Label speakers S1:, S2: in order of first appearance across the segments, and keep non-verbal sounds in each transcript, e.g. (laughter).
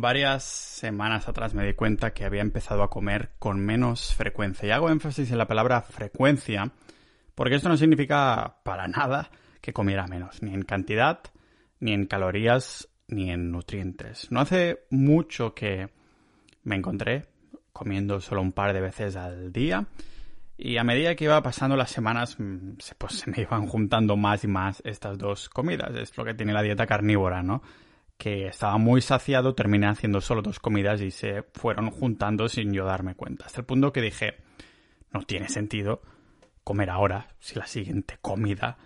S1: Varias semanas atrás me di cuenta que había empezado a comer con menos frecuencia. Y hago énfasis en la palabra frecuencia porque esto no significa para nada que comiera menos, ni en cantidad, ni en calorías, ni en nutrientes. No hace mucho que me encontré comiendo solo un par de veces al día y a medida que iba pasando las semanas, mm, pues se me iban juntando más y más estas dos comidas. Es lo que tiene la dieta carnívora, ¿no? Que estaba muy saciado, terminé haciendo solo dos comidas y se fueron juntando sin yo darme cuenta. Hasta el punto que dije, no tiene sentido comer ahora si la siguiente comida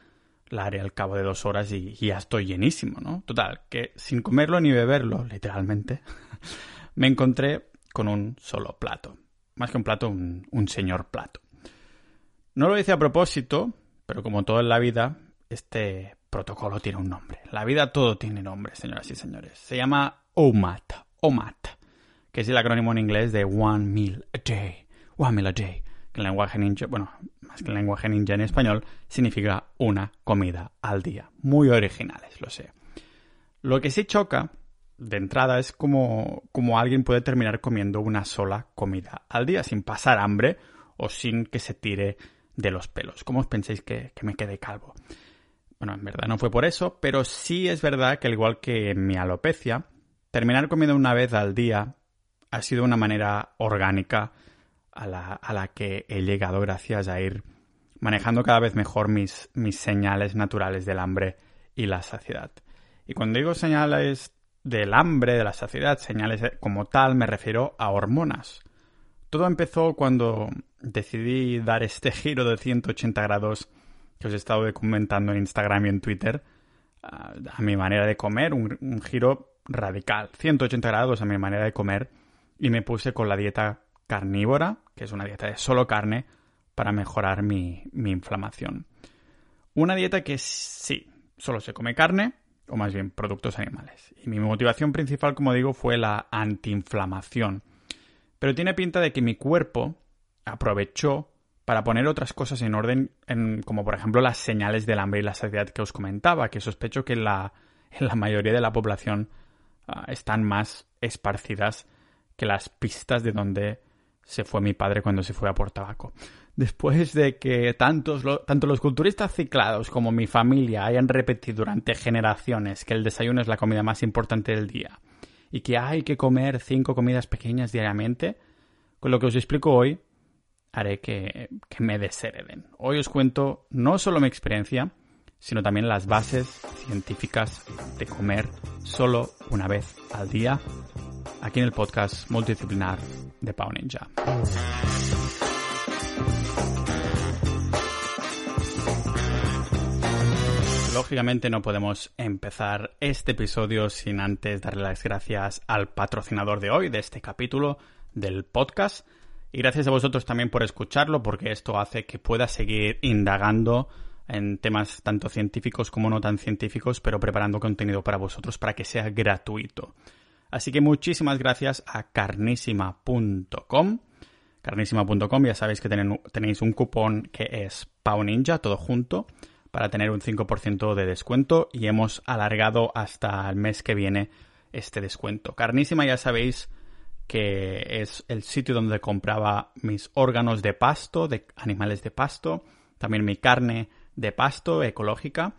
S1: la haré al cabo de dos horas y, ya estoy llenísimo, ¿no? Total, que sin comerlo ni beberlo, literalmente, (laughs) me encontré con un solo plato. Más que un plato, un señor plato. No lo hice a propósito, pero como todo en la vida, este protocolo tiene un nombre. La vida todo tiene nombre, señoras y señores. Se llama OMAT, OMAT, que es el acrónimo en inglés de One Meal a Day, One Meal a Day, que en lenguaje ninja, bueno, más que en lenguaje ninja en español, significa una comida al día. Muy originales, lo sé. Lo que sí choca de entrada es como, como alguien puede terminar comiendo una sola comida al día sin pasar hambre o sin que se tire de los pelos. ¿Cómo os pensáis que, me quede calvo? Bueno, en verdad no fue por eso, pero sí es verdad que al igual que en mi alopecia, terminar comiendo una vez al día ha sido una manera orgánica a la, a la que he llegado gracias a ir manejando cada vez mejor mis, mis señales naturales del hambre y la saciedad. Y cuando digo señales del hambre, de la saciedad, señales como tal, me refiero a hormonas. Todo empezó cuando decidí dar este giro de 180 grados que os he estado documentando en Instagram y en Twitter a, mi manera de comer, un, giro radical, 180 grados a mi manera de comer y me puse con la dieta carnívora, que es una dieta de solo carne, para mejorar mi, mi inflamación. Una dieta que sí, solo se come carne, o más bien productos animales. Y mi motivación principal, como digo, fue la antiinflamación. Pero tiene pinta de que mi cuerpo aprovechó para poner otras cosas en orden, como por ejemplo las señales del hambre y la saciedad que os comentaba, que sospecho que en la, en (laughs) la mayoría de la población ah, están más esparcidas que las pistas de donde se fue mi padre cuando se fue a por tabaco. Después de que tantos tanto los culturistas ciclados como mi familia hayan repetido durante generaciones que el desayuno es la comida más importante del día, y que hay que comer cinco comidas pequeñas diariamente, con lo que os explico hoy haré que, que me deshereden. Hoy os cuento no solo mi experiencia, sino también las bases científicas de comer solo una vez al día, aquí en el podcast multidisciplinar de Pau Ninja. Lógicamente no podemos empezar este episodio sin antes darle las gracias al patrocinador de hoy, de este capítulo del podcast. Y gracias a vosotros también por escucharlo, porque esto hace que pueda seguir indagando en temas tanto científicos como no tan científicos, pero preparando contenido para vosotros para que sea gratuito. Así que muchísimas gracias a carnísima.com. Carnísima.com, ya sabéis que tenéis un cupón que es PAUNINJA, todo junto para tener un 5% de descuento y hemos alargado hasta el mes que viene este descuento. Carnísima ya sabéis que es el sitio donde compraba mis órganos de pasto, de animales de pasto, también mi carne de pasto ecológica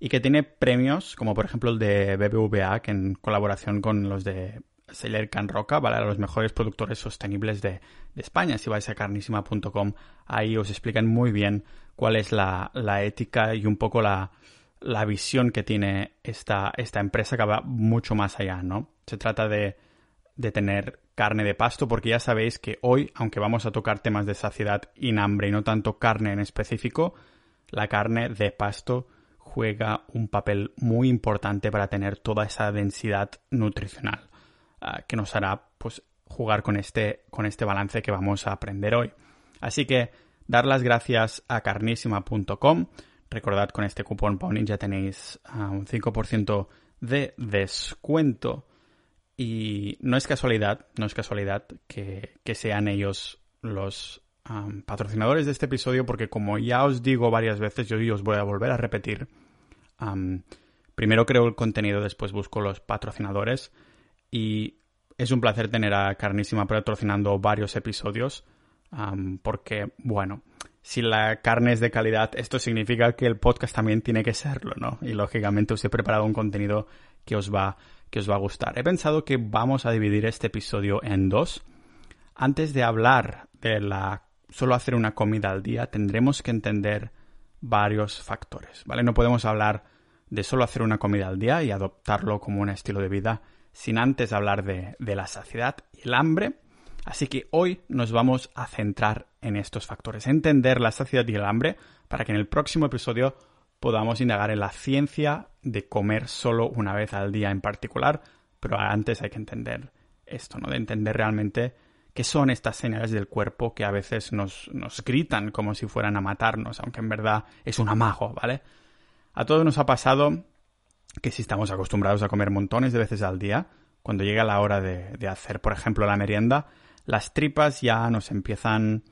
S1: y que tiene premios como por ejemplo el de BBVA que en colaboración con los de Seller Can Roca, ¿vale? los mejores productores sostenibles de, España. Si vais a carnísima.com, ahí os explican muy bien cuál es la, ética y un poco la, visión que tiene esta, esta empresa que va mucho más allá, ¿no? Se trata de, de tener carne de pasto, porque ya sabéis que hoy, aunque vamos a tocar temas de saciedad y hambre y no tanto carne en específico, la carne de pasto juega un papel muy importante para tener toda esa densidad nutricional. Ah, que nos hará pues jugar con este, con este balance que vamos a aprender hoy. Así que dar las gracias a carnísima.com. Recordad con este cupón ya tenéis ah, un 5% de descuento. Y no es casualidad, no es casualidad que, sean ellos los patrocinadores de este episodio, porque como ya os digo varias veces, yo os voy a volver a repetir. primero creo el contenido, después busco los patrocinadores. Y es un placer tener a Carnísima patrocinando varios episodios, porque, bueno, si la carne es de calidad, esto significa que el podcast también tiene que serlo, ¿no? Y lógicamente os he preparado un contenido que os va, que os va a gustar. He pensado que vamos a dividir este episodio en dos. Antes de hablar de la solo hacer una comida al día, tendremos que entender varios factores, ¿vale? No podemos hablar de solo hacer una comida al día y adoptarlo como un estilo de vida sin antes hablar de, de la saciedad y el hambre. Así que hoy nos vamos a centrar en estos factores, entender la saciedad y el hambre para que en el próximo episodio podamos indagar en la ciencia de comer solo una vez al día en particular, pero antes hay que entender esto, ¿no? De entender realmente qué son estas señales del cuerpo que a veces nos, nos gritan como si fueran a matarnos, aunque en verdad es un amago, ¿vale? A todos nos ha pasado que si estamos acostumbrados a comer montones de veces al día, cuando llega la hora de, hacer, por ejemplo, la merienda, las tripas ya nos empiezan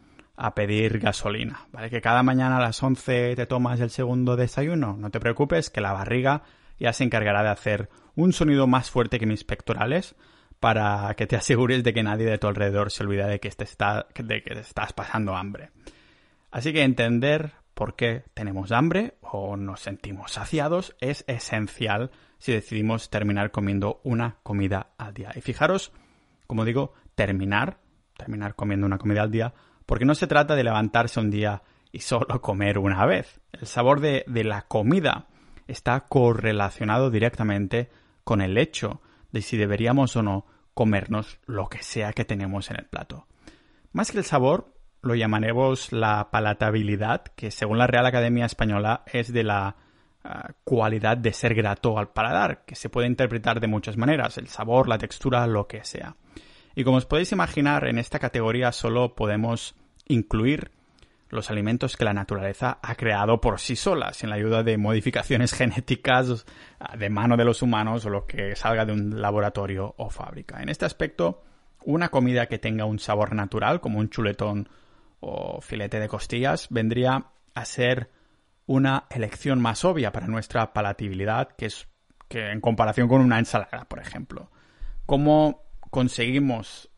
S1: a pedir gasolina, ¿vale? Que cada mañana a las 11 te tomas el segundo desayuno, no te preocupes, que la barriga ya se encargará de hacer un sonido más fuerte que mis pectorales para que te (laughs) asegures de que nadie de tu alrededor se olvide de que, te está, de que estás pasando hambre. Así que entender por qué tenemos hambre o nos sentimos saciados es esencial si decidimos terminar comiendo una comida al día. Y fijaros, como digo, terminar, terminar comiendo una comida al día, porque no se trata de levantarse un día y solo (laughs) comer una vez. El sabor de, de la comida está correlacionado directamente con el hecho de si deberíamos o no comernos lo que sea que tenemos en el plato. Más que el sabor, lo llamaremos la palatabilidad, que según la Real Academia Española es de la ah, cualidad de ser grato al paladar, que se puede interpretar de muchas maneras, el sabor, la textura, lo que sea. Y como os podéis imaginar, en esta categoría solo podemos incluir los alimentos que la naturaleza ha creado por sí sola, sin la ayuda de modificaciones (laughs) genéticas de mano de los humanos o lo que salga de un laboratorio o fábrica. En este aspecto, una comida que tenga un sabor natural, como un chuletón o filete de costillas vendría a ser una elección más obvia para nuestra palatabilidad que es que en comparación con una ensalada, por ejemplo. ¿Cómo conseguimos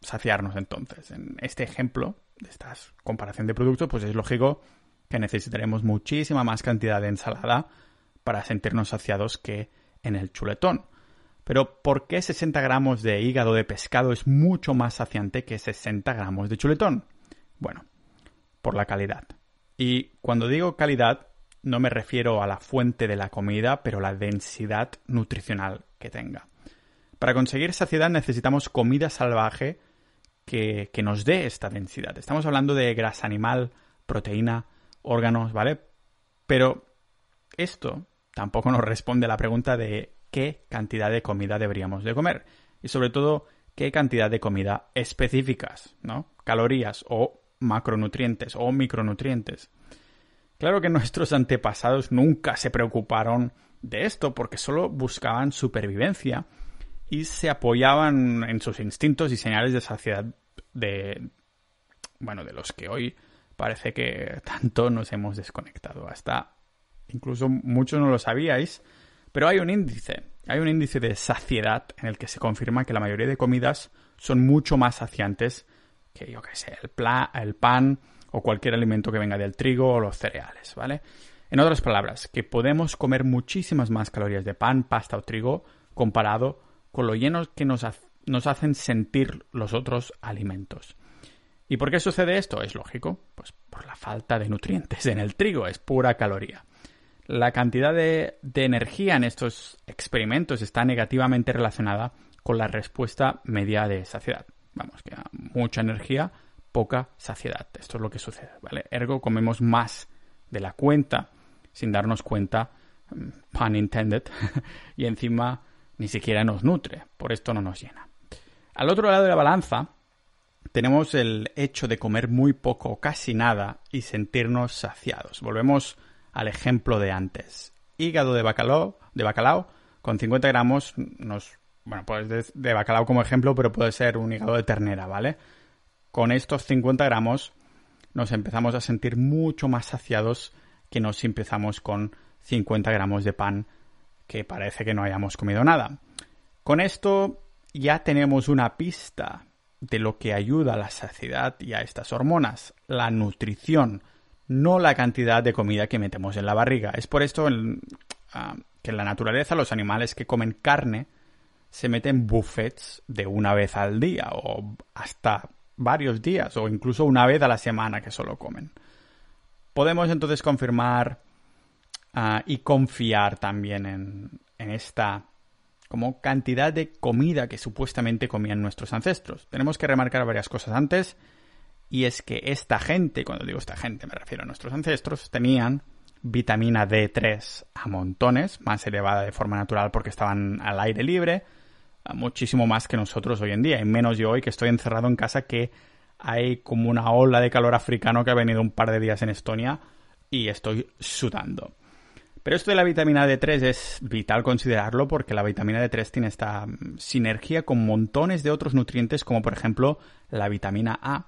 S1: saciarnos entonces? En este ejemplo de esta comparación de productos, pues es lógico que necesitaremos muchísima más cantidad de ensalada para sentirnos saciados que en el chuletón. Pero ¿por qué 60 gramos de hígado de pescado es mucho más saciante que 60 gramos de chuletón? Bueno, por la calidad. Y cuando digo calidad, no me refiero a la fuente de la comida, pero la densidad nutricional que tenga. Para conseguir saciedad necesitamos comida salvaje que, nos dé esta densidad. Estamos hablando de grasa animal, proteína, órganos, ¿vale? Pero esto tampoco nos responde a la pregunta de qué cantidad de comida deberíamos de comer. Y sobre todo, qué cantidad de comida específicas, ¿no? Calorías o macronutrientes o micronutrientes. Claro que nuestros antepasados nunca se preocuparon de esto porque solo buscaban supervivencia y se apoyaban en sus instintos y señales de saciedad de bueno, de los que hoy parece que tanto nos hemos desconectado. Hasta incluso muchos no lo sabíais, pero hay un índice, hay un índice de saciedad en el que se confirma que la mayoría de comidas son mucho más saciantes que yo qué sé, el, el pan o cualquier alimento que venga del trigo o los cereales, ¿vale? En otras palabras, que podemos comer muchísimas más calorías de pan, pasta o trigo comparado con lo llenos que nos, nos hacen sentir los otros alimentos. ¿Y por qué sucede esto? Es lógico, pues por la falta de nutrientes en el trigo, es pura caloría. La cantidad de, de energía en estos experimentos está negativamente relacionada con la respuesta media de saciedad. Vamos, que mucha energía, poca saciedad. Esto es lo que sucede, ¿vale? Ergo, comemos más de la cuenta sin darnos cuenta, mm, pun intended, (laughs) y encima ni siquiera nos nutre, por esto no nos llena. Al otro lado de la balanza tenemos el hecho de comer muy poco casi nada y sentirnos saciados. Volvemos al ejemplo de antes. Hígado de bacalao, de bacalao con 50 gramos nos bueno, pues de, bacalao como ejemplo, pero puede ser un hígado de ternera, ¿vale? Con estos 50 gramos nos empezamos a sentir mucho más saciados que nos empezamos con 50 gramos de pan que parece que no hayamos comido nada. Con esto ya tenemos una pista de lo que ayuda a la saciedad y a estas hormonas, la nutrición, no la cantidad de comida que metemos en la barriga. Es por esto ah, que en la naturaleza los animales que comen carne se meten buffets de una vez al día o hasta varios días o incluso una vez a la semana que solo comen. Podemos entonces confirmar ah, y confiar también en, en esta como cantidad de comida que supuestamente comían nuestros ancestros. Tenemos que remarcar varias cosas antes y es que esta gente, cuando digo esta gente me refiero a nuestros ancestros, tenían vitamina D3 a montones, más elevada de forma natural porque estaban al aire libre, muchísimo más que nosotros hoy en día, y menos yo hoy que estoy encerrado en casa que hay como una ola de calor africano que ha venido un par de días en Estonia y estoy sudando. Pero esto de la vitamina D3 es vital considerarlo porque la vitamina D3 tiene esta mm, sinergia con montones de otros nutrientes como por ejemplo la vitamina A.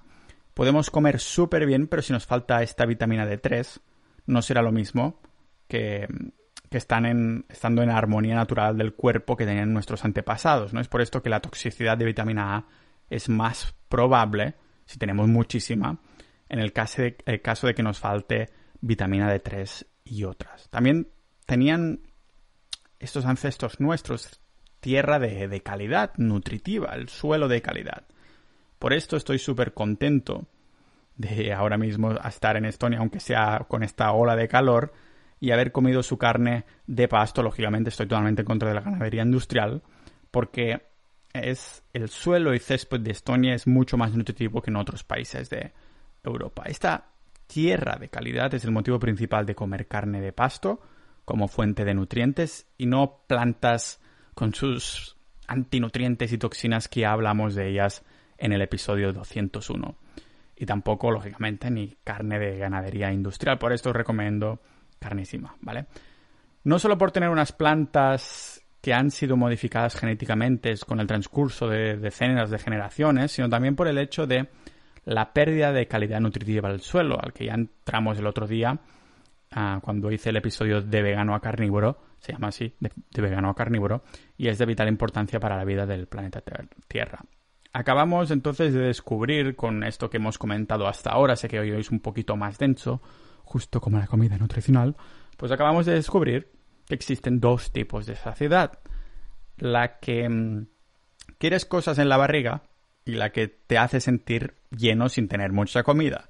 S1: Podemos comer súper bien, pero si nos falta esta vitamina D3 no será lo mismo que mm, que están en, estando en armonía natural del cuerpo que tenían nuestros antepasados, ¿no? Es por esto que la toxicidad de vitamina A es más probable, si tenemos muchísima, en el caso el caso de que nos falte vitamina D3 y otras. También tenían estos ancestros nuestros tierra de, calidad, nutritiva, el suelo de calidad. Por esto estoy súper contento de ahora mismo estar en Estonia, aunque sea con esta ola de calor, y haber comido su carne de pasto. Lógicamente estoy totalmente en contra de la ganadería industrial porque es el suelo y césped de Estonia es mucho más nutritivo que en otros países de Europa. Esta tierra de calidad es el motivo principal de comer carne de pasto como fuente de nutrientes y no plantas con sus antinutrientes y toxinas que hablamos de ellas en el episodio 201. Y tampoco, lógicamente, ni carne de ganadería industrial. Por esto os recomiendo carnísima, ¿vale? No solo por tener unas plantas que han sido modificadas genéticamente con el transcurso de decenas de generaciones, sino también por el hecho de la pérdida de calidad nutritiva del suelo, al que ya entramos el otro día ah, cuando hice el episodio de vegano a carnívoro, se llama así, de, de, vegano a carnívoro, y es de vital importancia para la vida del planeta Tierra. Acabamos entonces de descubrir con esto que hemos comentado hasta ahora, sé que hoy es un poquito más denso, justo como la comida nutricional, pues acabamos de descubrir que existen dos tipos de saciedad. La que mm, quieres cosas en la barriga y la que te hace sentir lleno sin tener mucha comida.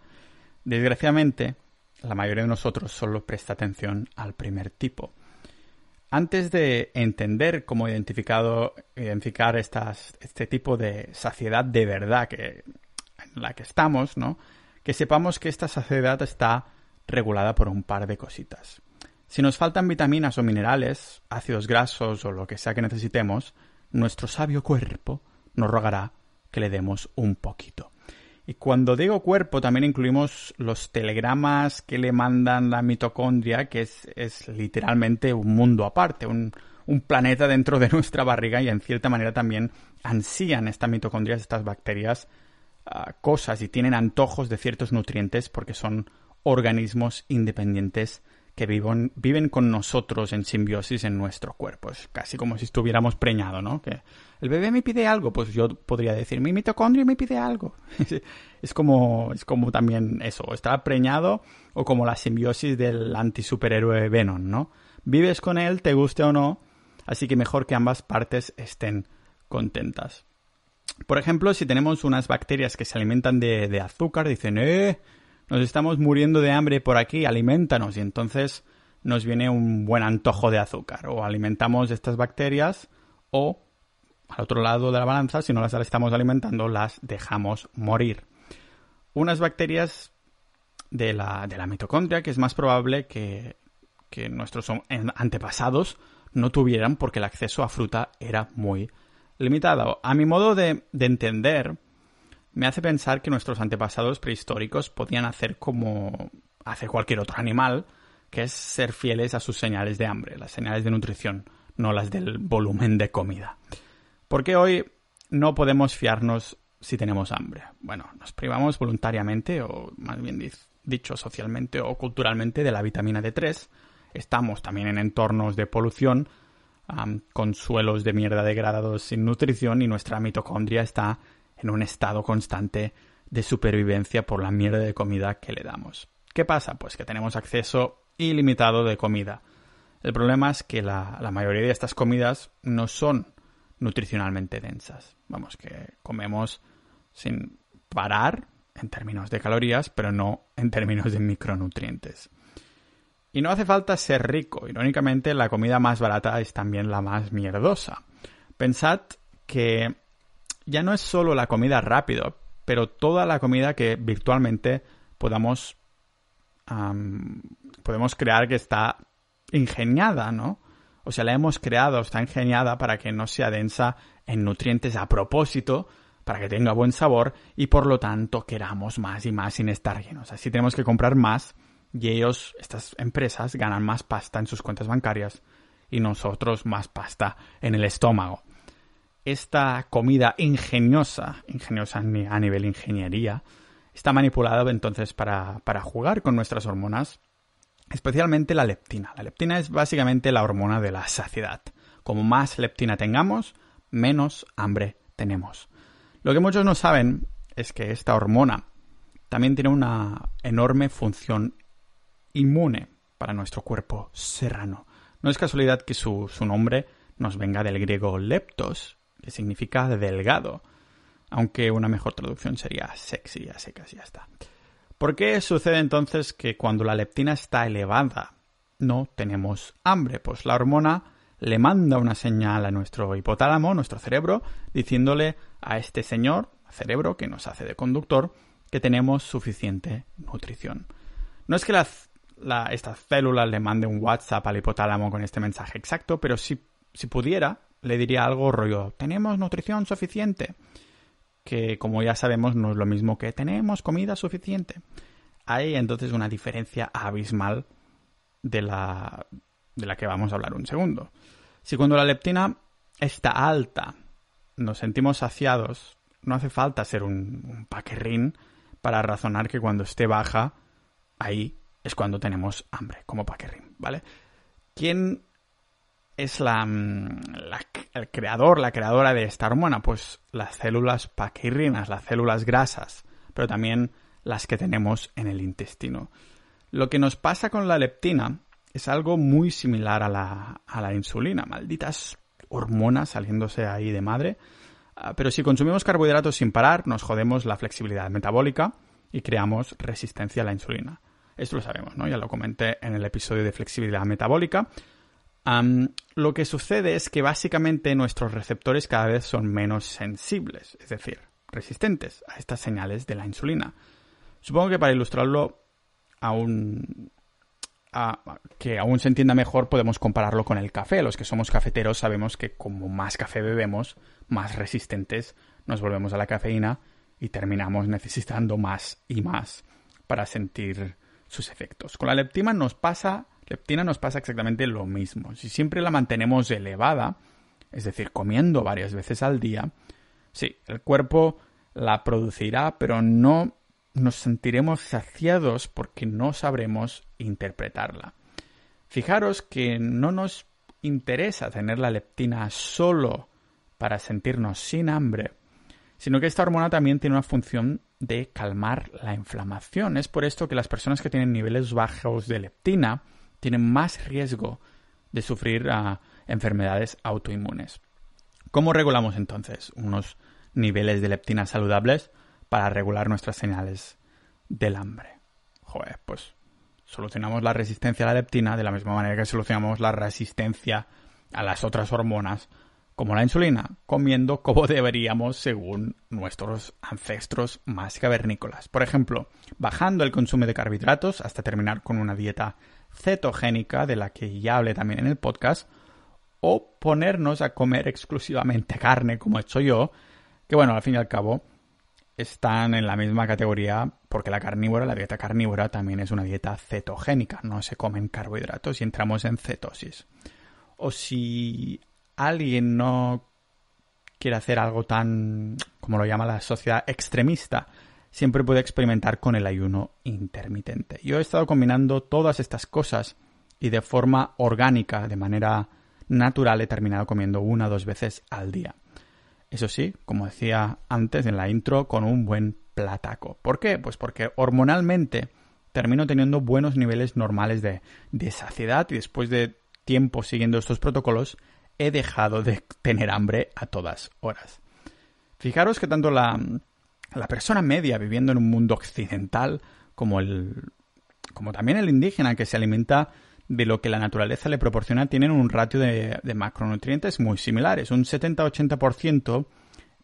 S1: Desgraciadamente, la mayoría de nosotros solo presta atención al primer tipo. Antes de entender cómo identificado, identificar este tipo de saciedad de verdad que, en la que estamos, ¿no? que sepamos que esta saciedad está regulada por un par de cositas. Si nos faltan vitaminas o minerales, ácidos grasos o lo que sea que necesitemos, nuestro sabio cuerpo nos rogará que le demos un poquito. Y cuando digo cuerpo también incluimos los telegramas que le mandan la mitocondria, que es, literalmente un mundo aparte, un, planeta dentro de (laughs) nuestra barriga y en cierta manera también ansían estas mitocondrias, estas bacterias, ah, cosas y tienen antojos de ciertos nutrientes porque son organismos independientes que viven, con nosotros en simbiosis en nuestro cuerpo. Es casi como si estuviéramos preñados, ¿no? Que el bebé me pide algo, pues yo podría decir, mi mitocondrio me pide algo. (laughs) es como, es como también eso, está preñado o como la simbiosis del antisuperhéroe Venom, ¿no? Vives con él, te guste o no, así que mejor que ambas partes estén contentas. Por ejemplo, si tenemos unas bacterias que se alimentan de, de azúcar, dicen, eh, nos estamos muriendo de hambre por aquí, alimentanos. Y entonces nos viene un buen antojo de azúcar. O alimentamos estas bacterias o, al otro lado de la balanza, si no las estamos alimentando, las dejamos morir. Unas bacterias de la, de la mitocondria que es más probable que, que nuestros antepasados no tuvieran porque el acceso a fruta era muy limitado. A mi modo de, de entender, me hace pensar que nuestros antepasados prehistóricos podían hacer como hace cualquier otro animal, que es ser fieles a sus señales de hambre, las señales de nutrición, no las del volumen de comida. Porque hoy no podemos fiarnos si tenemos hambre. Bueno, nos privamos voluntariamente, o más bien dicho socialmente o culturalmente, de la vitamina D3. Estamos también en entornos de polución, con suelos de mierda degradados sin nutrición y nuestra mitocondria está en un estado constante de supervivencia por la mierda de comida que le damos. ¿Qué pasa? Pues que tenemos acceso ilimitado de comida. El problema es que la, mayoría de estas comidas no son nutricionalmente densas. Vamos, que comemos sin parar en términos de calorías, pero no en términos de micronutrientes. Y no hace falta ser rico. Irónicamente, la comida más barata es también la más mierdosa. Pensad que ya no es solo la comida rápido, pero toda la comida que virtualmente podamos podemos crear que está ingeniada, ¿no? O sea, la hemos creado, está ingeniada para que no sea densa en nutrientes a propósito, para que tenga buen sabor y por lo tanto queramos más y más sin estar llenos. Así tenemos que comprar más y ellos, estas empresas, ganan más pasta en sus cuentas bancarias y nosotros más pasta en el estómago. Esta comida ingeniosa, ingeniosa a nivel ingeniería, está manipulada entonces para, para jugar con nuestras hormonas, especialmente la leptina. La leptina es básicamente la hormona de la saciedad. Como más leptina tengamos, menos hambre tenemos. Lo que muchos no saben es que esta hormona también tiene una enorme función inmune para nuestro cuerpo serrano. No es casualidad que su, nombre nos venga del griego leptos, que significa delgado, aunque una mejor traducción sería sexy, así que ya está. ¿Por qué sucede entonces que cuando la leptina está elevada no tenemos hambre? Pues la hormona le manda una señal a nuestro hipotálamo, nuestro cerebro, diciéndole a este señor, cerebro que nos hace de conductor, que tenemos suficiente nutrición. No es que la, esta célula le mande un WhatsApp al hipotálamo con este mensaje exacto, pero si, si pudiera, le diría algo rollo, tenemos nutrición suficiente, que como ya sabemos no es lo mismo que tenemos comida suficiente. Hay entonces una diferencia abismal de la, de la que vamos a hablar un segundo. Si cuando la leptina está alta nos sentimos saciados, no hace falta ser un, un paquerrín para razonar que cuando esté baja, ahí es cuando tenemos hambre, como paquerrín, ¿vale? ¿Quién es la, mm, el creador, la creadora de esta hormona? Pues las células paquirrinas, las células grasas, pero también las que tenemos en el intestino. Lo que nos pasa con la leptina es algo muy similar a la, a la insulina. Malditas hormonas saliéndose ahí de madre. Ah, pero si consumimos carbohidratos sin parar, nos jodemos la flexibilidad metabólica y creamos resistencia a la insulina. Esto lo sabemos, ¿no? Ya lo comenté en el episodio de flexibilidad metabólica. Lo que sucede es que básicamente nuestros receptores cada vez son menos sensibles, es decir, resistentes a estas señales de la insulina. Supongo que para ilustrarlo aún que aún se entienda mejor, podemos compararlo con el café. Los que somos cafeteros sabemos que como más café bebemos, más resistentes nos volvemos a la cafeína y terminamos necesitando más y más para sentir sus efectos. Con la leptina nos pasa, leptina nos pasa exactamente lo mismo. Si siempre la mantenemos elevada, es decir, comiendo varias veces al día, sí, el cuerpo la producirá, pero no nos sentiremos saciados porque no sabremos interpretarla. Fijaros que no nos interesa tener la leptina solo para sentirnos sin hambre, sino que esta hormona también tiene una función de calmar la inflamación. Es por esto que las personas que tienen niveles bajos de leptina tienen más riesgo de sufrir ah, enfermedades autoinmunes. ¿Cómo regulamos entonces unos niveles de leptina saludables? para regular nuestras señales del hambre. Joder, pues solucionamos la resistencia a la leptina de la misma manera que solucionamos la resistencia a las otras hormonas como la insulina, comiendo como (laughs) deberíamos según nuestros ancestros más cavernícolas. Por ejemplo, bajando el consumo de carbohidratos hasta terminar con una dieta cetogénica, de la que ya hablé también en el podcast, o ponernos a comer exclusivamente carne, como he hecho yo, que bueno, al fin y al cabo, están en la misma categoría porque la carnívora, la dieta carnívora también es una dieta cetogénica, no se comen carbohidratos y entramos en cetosis. O si alguien no quiere hacer algo tan, como lo llama la sociedad, extremista, siempre puede experimentar con el ayuno intermitente. Yo he estado combinando todas estas cosas y de forma orgánica, de manera natural he terminado comiendo una o dos veces al día. Eso sí, como decía antes en la intro, con un buen plataco. ¿Por qué? Pues porque hormonalmente termino teniendo buenos niveles normales de, de saciedad y después de tiempo siguiendo estos protocolos he dejado de tener hambre a todas horas. Fijaros que tanto la, la persona media viviendo en un mundo occidental como el como también el indígena que se alimenta de lo que la naturaleza le proporciona tienen un ratio de, macronutrientes muy similares. Un 70-80%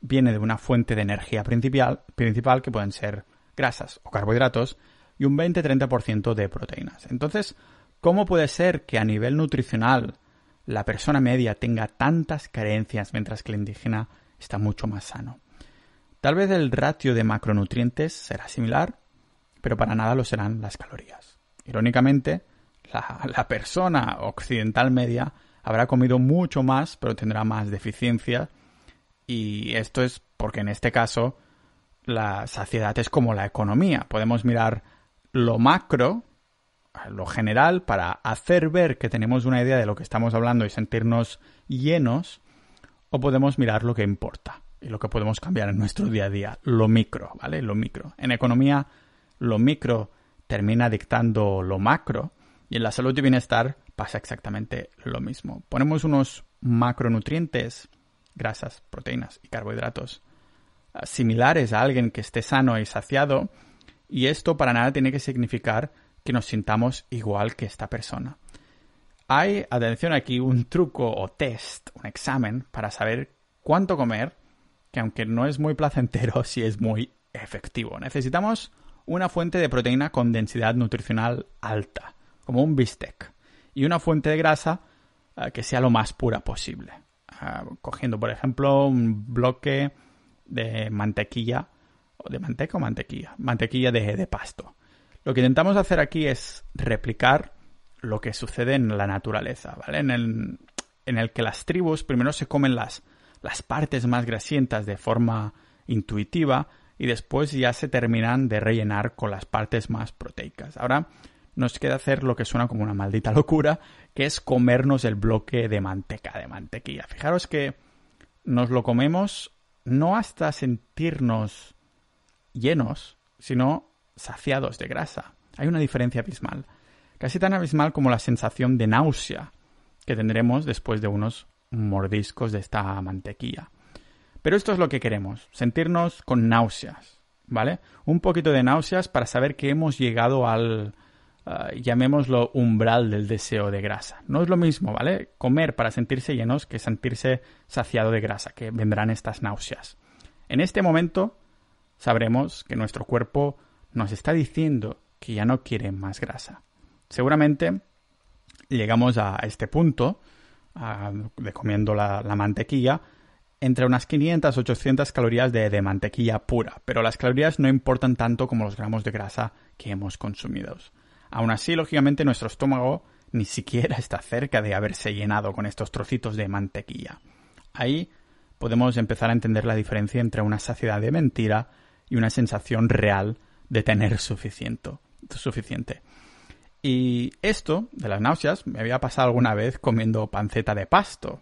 S1: viene de una fuente de energía principal, principal que pueden ser grasas o carbohidratos y un 20-30% de proteínas. Entonces, ¿cómo puede ser que a nivel nutricional la persona media tenga tantas carencias mientras que el indígena está mucho más sano? Tal vez el ratio de macronutrientes será similar, pero para nada lo serán las calorías. Irónicamente, la, persona occidental media habrá comido mucho más, pero tendrá más deficiencia. Y esto es porque en este caso la saciedad es como la economía. Podemos mirar lo macro, lo general, para hacer ver que tenemos una idea de lo que estamos hablando y sentirnos llenos, o podemos mirar lo que importa y lo que podemos cambiar en nuestro día a día, lo micro, ¿vale? Lo micro. En economía, lo micro termina dictando lo macro y en la salud y bienestar pasa exactamente lo mismo. Ponemos unos macronutrientes, grasas, proteínas y carbohidratos, ah, similares a alguien que esté sano y saciado, y esto para nada tiene que significar que nos sintamos igual que esta persona. Hay, atención aquí, un truco o test, un examen para saber cuánto comer, que aunque no es muy placentero, (laughs) sí es muy efectivo. Necesitamos una fuente de proteína con densidad nutricional alta como un bistec, y una fuente de grasa eh, que sea lo más pura posible. Ah, cogiendo, por ejemplo, un bloque de mantequilla, o de manteca o mantequilla, mantequilla de, de pasto. Lo que intentamos hacer aquí es replicar lo que sucede en la naturaleza, ¿vale? En el, en el que las tribus primero se comen las, las partes más grasientas de forma intuitiva y después ya se terminan de rellenar con las partes más proteicas. Ahora nos queda hacer lo que suena como una maldita (laughs) locura, que es comernos el bloque de manteca, de mantequilla. Fijaros que nos lo comemos no hasta sentirnos llenos, sino saciados de grasa. Hay una diferencia abismal, casi tan abismal como la sensación de náusea que tendremos después de unos mordiscos de esta mantequilla. Pero esto es lo que queremos, sentirnos con náuseas, ¿vale? Un poquito de náuseas para saber que hemos llegado al, Ah, llamémoslo umbral del deseo de grasa. No es lo mismo, ¿vale? Comer para sentirse llenos que sentirse saciado de grasa, que vendrán estas náuseas. En este momento sabremos que nuestro cuerpo nos está diciendo que ya no quiere más grasa. Seguramente llegamos a este punto de comiendo la, mantequilla entre unas 500 800 calorías de, mantequilla pura, pero las calorías no importan tanto como los gramos de grasa que hemos consumido. Aún así, lógicamente, nuestro estómago ni siquiera está cerca de haberse llenado con estos trocitos de mantequilla. Ahí podemos empezar a entender la diferencia entre una saciedad de mentira y una sensación real de tener suficiente. suficiente. Y esto, de las náuseas, me había pasado alguna vez comiendo panceta de pasto.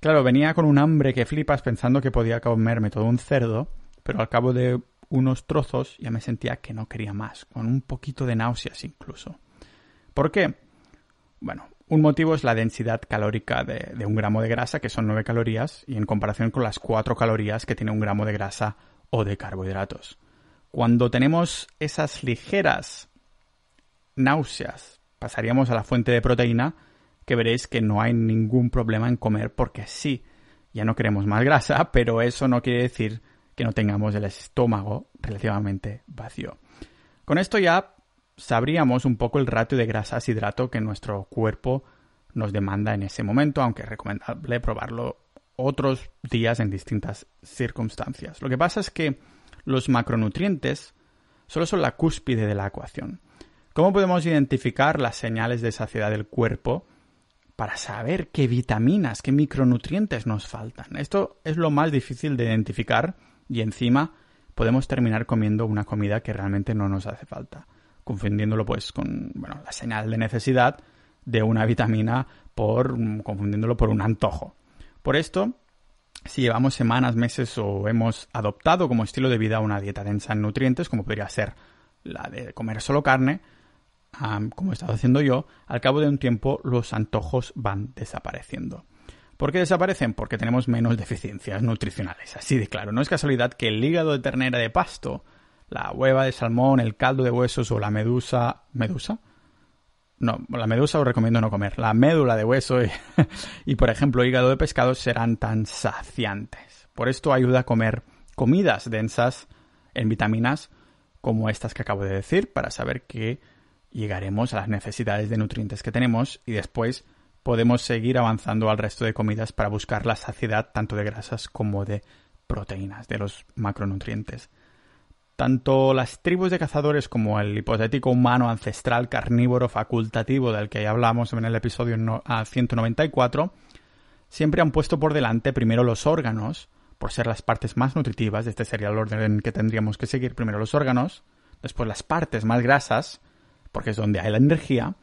S1: Claro, venía con un hambre que flipas pensando que podía comerme todo un cerdo, pero al cabo de unos trozos ya me sentía que no quería más, con un poquito de náuseas incluso. ¿Por qué? Bueno, un motivo es la densidad calórica de, un gramo de grasa, que son 9 calorías, y en comparación con las 4 calorías que tiene un gramo de grasa o de carbohidratos. Cuando tenemos esas ligeras náuseas, pasaríamos a la fuente de proteína, que veréis que no hay ningún problema en comer porque sí, ya no queremos más grasa, (laughs) pero eso no quiere decir que no tengamos el estómago relativamente vacío. Con esto ya sabríamos un poco el ratio de grasas-hidrato que nuestro cuerpo nos demanda en ese momento, aunque es recomendable probarlo otros días en distintas circunstancias. Lo que pasa es que los macronutrientes solo son la cúspide de la ecuación. ¿Cómo podemos identificar las señales de saciedad del cuerpo para saber qué vitaminas, qué micronutrientes nos faltan? Esto es lo más difícil de identificar y encima podemos terminar comiendo una comida que realmente no nos hace falta, confundiéndolo pues con bueno, la señal de necesidad de una vitamina por confundiéndolo por un antojo. Por esto, si llevamos semanas, meses o hemos adoptado como estilo de vida una dieta densa en nutrientes, como podría ser la de comer solo carne, como he estado haciendo yo, al cabo de un tiempo los antojos van desapareciendo. ¿Por qué desaparecen? Porque tenemos menos deficiencias nutricionales. Así de claro. No es casualidad que el hígado de ternera de pasto, la hueva de salmón, el caldo de huesos o la medusa. ¿Medusa? No, la medusa os recomiendo no comer. La médula de hueso y, (laughs) y, por ejemplo, hígado de pescado serán tan saciantes. Por esto ayuda a comer comidas densas en vitaminas como estas que acabo de decir para saber que llegaremos a las necesidades de nutrientes que tenemos y después podemos seguir avanzando al resto de comidas para buscar la saciedad tanto de grasas como de proteínas, de los macronutrientes. Tanto las tribus de cazadores como el hipotético humano ancestral carnívoro facultativo del que hablamos en el episodio 194, siempre han puesto por delante primero los órganos, por ser las partes más nutritivas, este sería el orden que tendríamos que seguir, primero los órganos, después las partes más grasas, porque es donde hay la energía,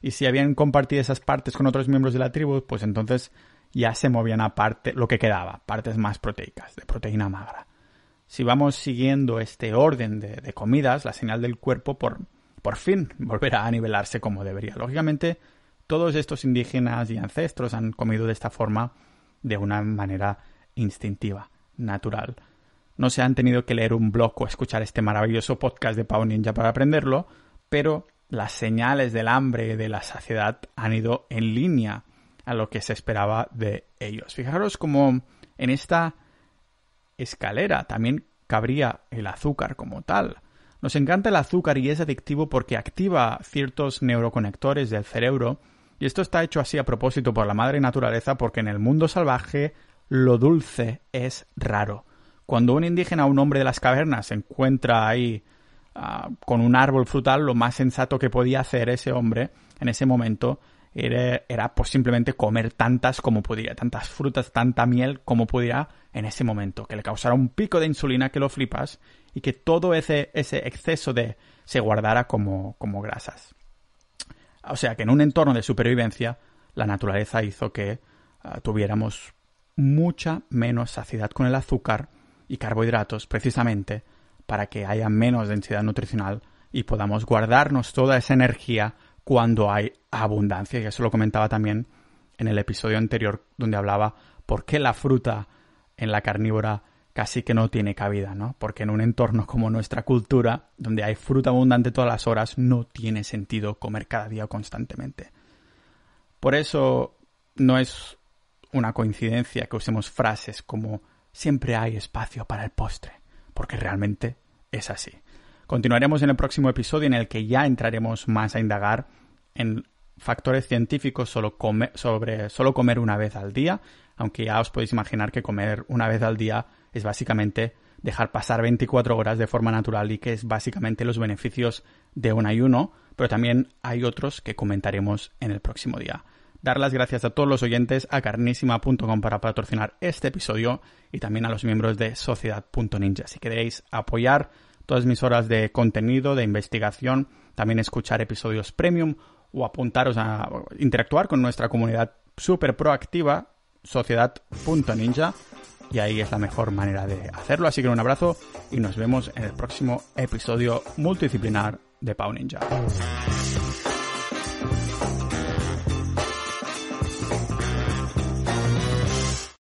S1: y si habían compartido esas partes con otros miembros de la tribu, pues entonces ya se movían aparte lo que quedaba, partes más proteicas, de proteína magra si vamos siguiendo este orden de, comidas, la señal del cuerpo por, por fin volverá a nivelarse como debería. Lógicamente, todos estos indígenas y ancestros han comido de esta forma de una manera instintiva, natural. No se han tenido que leer un blog o escuchar este maravilloso podcast de Pau Ninja para aprenderlo, pero las señales del hambre y de la saciedad han ido en línea a lo que se esperaba de ellos. Fijaros como en esta escalera. También cabría el azúcar como tal. Nos encanta el azúcar y es adictivo porque activa ciertos neuroconectores del cerebro y esto está hecho así a propósito por la madre naturaleza porque en el mundo salvaje lo dulce es raro. Cuando un indígena o un hombre de las cavernas se encuentra ahí ah, con un árbol frutal, lo más sensato que podía hacer ese hombre en ese momento era, pues simplemente comer tantas como pudiera, tantas frutas, tanta miel como pudiera en ese momento, que le causara un pico de insulina que lo flipas y que todo ese, ese exceso de se guardara como, como grasas. O sea que en un entorno de supervivencia, la naturaleza hizo que ah, tuviéramos mucha menos saciedad con el azúcar y carbohidratos precisamente para que haya menos densidad nutricional y podamos guardarnos toda esa energía cuando hay abundancia. Y eso lo comentaba también en el episodio anterior donde hablaba por qué la fruta en la carnívora casi que no tiene cabida, ¿no? Porque en un entorno como nuestra cultura, donde hay fruta abundante todas las horas, no tiene sentido comer cada día constantemente. Por eso no es una coincidencia que usemos frases como siempre hay espacio para el postre, porque realmente es así. Continuaremos en el próximo episodio en el que ya entraremos más a indagar en factores científicos sobre solo comer una vez al día, aunque ya os podéis imaginar que comer una vez al día es básicamente dejar pasar 24 horas de forma natural y que es básicamente los beneficios de un ayuno, pero también hay otros que comentaremos en el próximo día. Dar las gracias a todos los oyentes, a carnísima.com para patrocinar este episodio y también a los miembros de sociedad.ninja. Si queréis apoyar todas mis horas de contenido, de investigación, también escuchar episodios premium o apuntaros a interactuar con nuestra comunidad súper proactiva, sociedad.ninja, y ahí es la mejor manera de hacerlo. Así que un abrazo y nos vemos en el próximo episodio multidisciplinar de Pau Ninja.